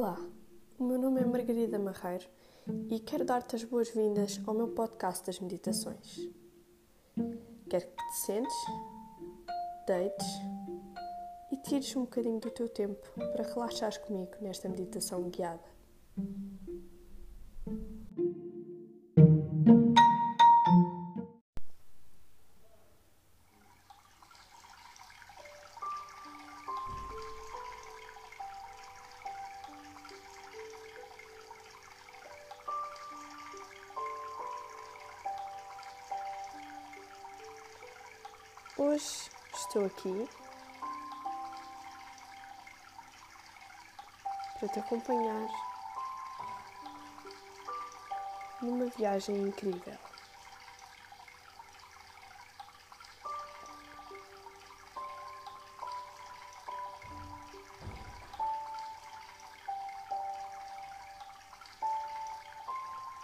Olá, o meu nome é Margarida Marreiro e quero dar-te as boas-vindas ao meu podcast das meditações. Quero que te sentes, deites e tires um bocadinho do teu tempo para relaxares comigo nesta meditação guiada. Hoje estou aqui para te acompanhar numa viagem incrível.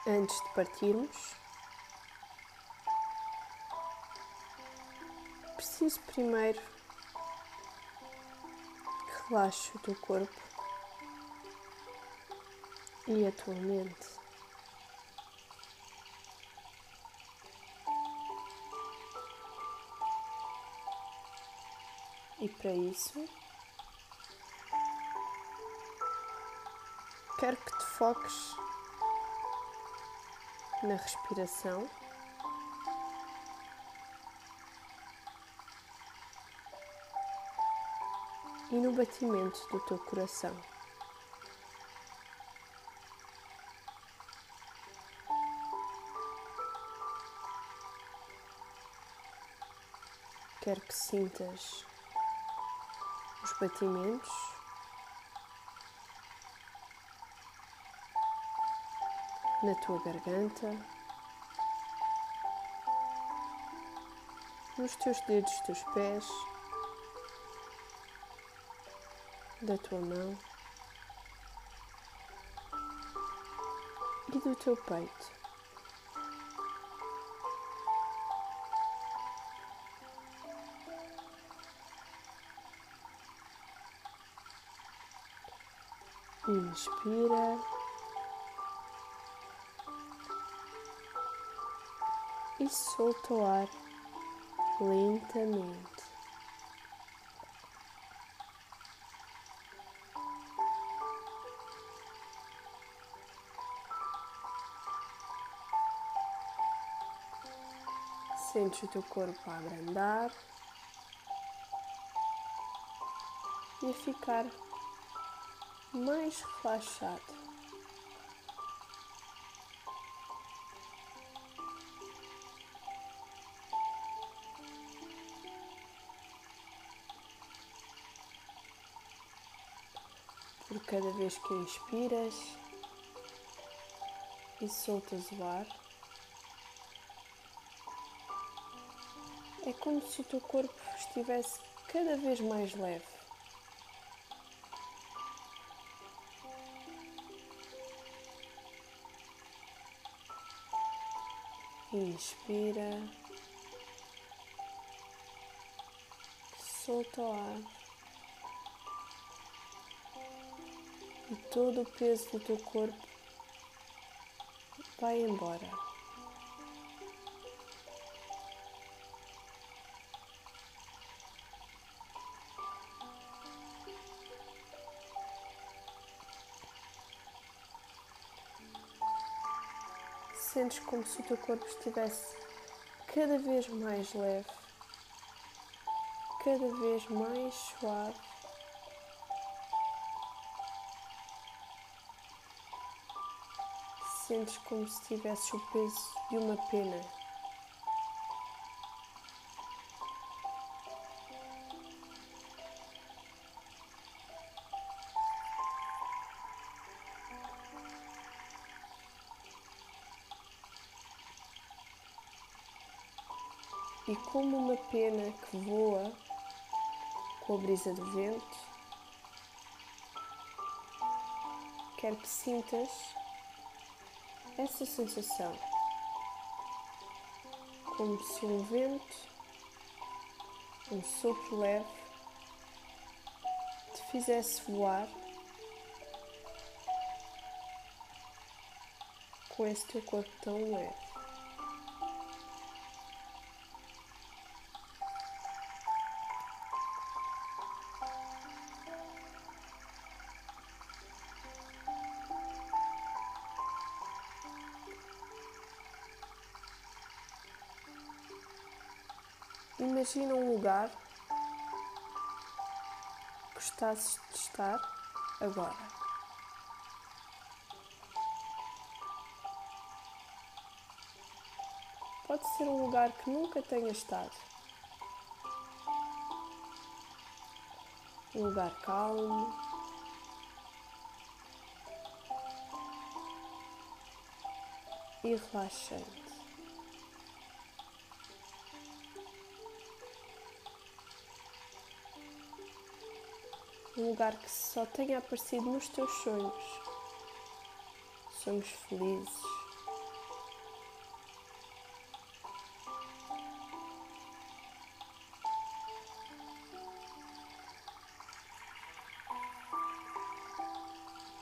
Antes de partirmos, preciso primeiro que relaxe o teu corpo e a tua mente. E para isso, quero que te foques na respiração. E no batimento do teu coração. Quero que sintas os batimentos na tua garganta, nos teus dedos dos pés. Da tua mão e do teu peito. Inspira e solta o ar lentamente. Sentes o teu corpo a abrandar e ficar mais relaxado. Por cada vez que inspiras e soltas o ar. É como se o teu corpo estivesse cada vez mais leve. Inspira, solta o ar e todo o peso do teu corpo vai embora. Sentes como se o teu corpo estivesse cada vez mais leve, cada vez mais suave. Sentes como se tivesses o peso de uma pena como uma pena que voa com a brisa do vento. Quero que sintas essa sensação, como se um vento, um sopro leve, te fizesse voar com esse teu corpo tão leve. Imagina um lugar que gostasses de estar agora. Pode ser um lugar que nunca tenha estado. Um lugar calmo. E relaxante. Um lugar que só tenha aparecido nos teus sonhos. Sonhos felizes.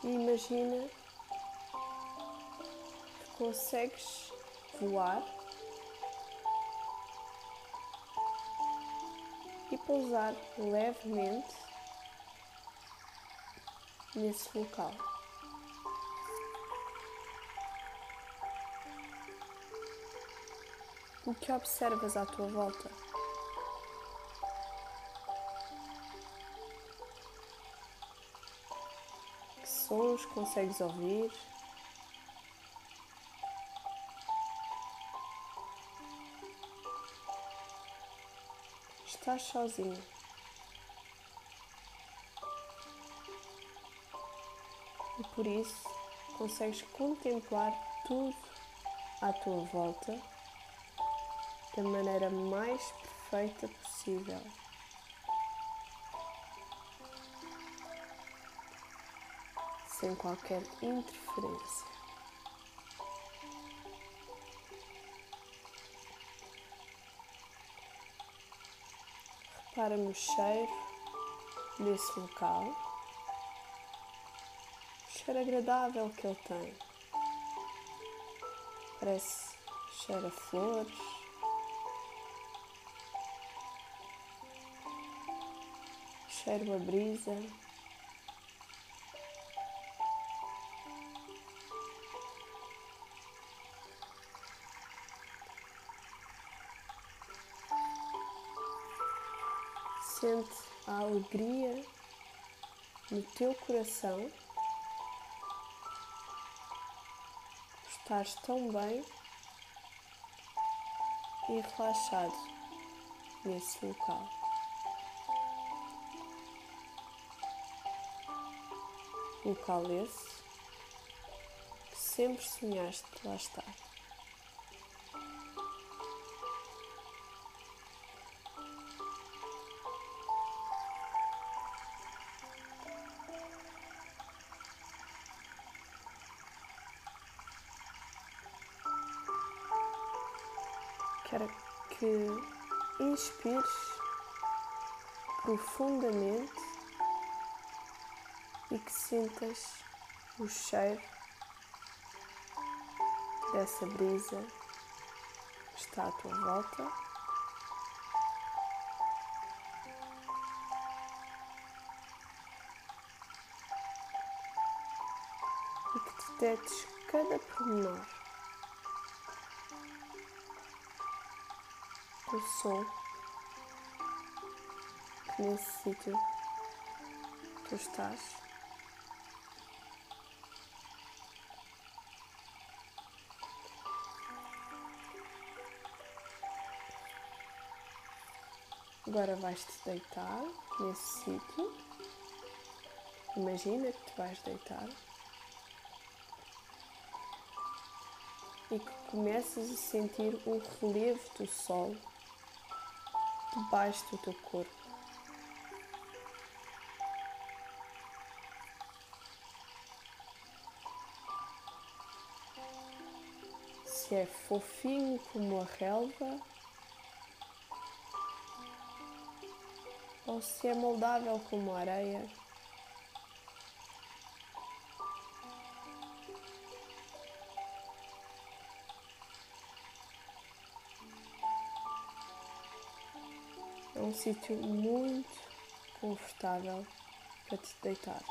E imagina que consegues voar e pousar levemente nesse local. O que observas à tua volta? Que sons consegues ouvir? Estás sozinho. Por isso consegues contemplar tudo à tua volta da maneira mais perfeita possível. Sem qualquer interferência. Repara no cheiro desse local cheiro agradável que ele tem. Parece cheiro a flores. Cheiro a brisa. Sente a alegria no teu coração estares tão bem e relaxado nesse local. Local esse que sempre sonhaste lá estar. Que inspires profundamente e que sintas o cheiro dessa brisa que está à tua volta. E que detectes cada pormenor o som que nesse sítio tu estás. Agora vais-te deitar nesse sítio. Imagina que te vais deitar. E que começas a sentir o relevo do sol debaixo do teu corpo. Se é fofinho como a relva ou se é moldável como a areia. Um sítio muito confortável para te deitares.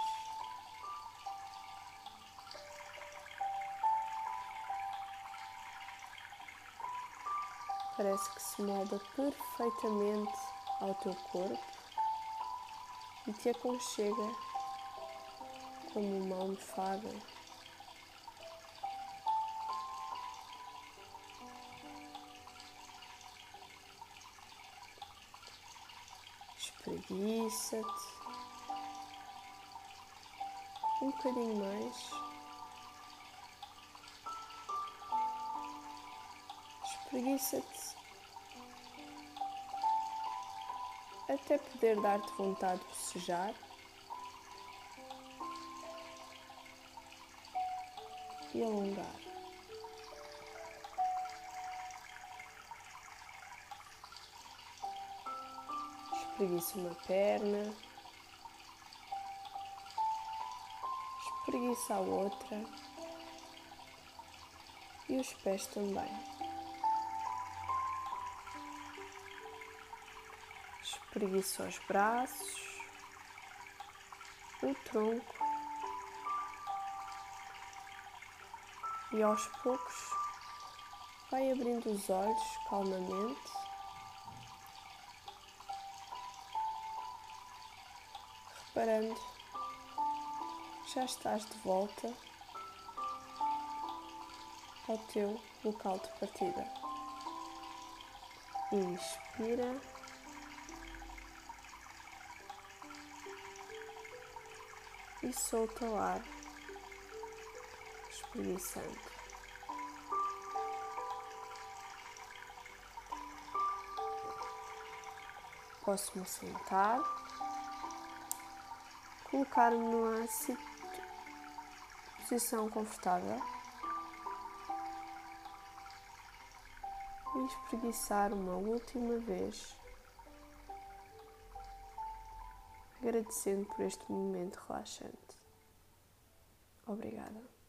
Parece que se molda perfeitamente ao teu corpo e te aconchega como uma almofada. Espreguiça-te um bocadinho mais. Espreguiça-te até poder dar-te vontade de bocejar. E alongar. Espreguiça uma perna. Espreguiça a outra. E os pés também. Espreguiça os braços, o tronco e aos poucos vai abrindo os olhos calmamente. Reparando, já estás de volta ao teu local de partida. Inspira. E solta o ar, espreguiçando. Posso-me sentar, colocar-me numa posição confortável e espreguiçar uma última vez, agradecendo por este momento relaxante. Obrigada.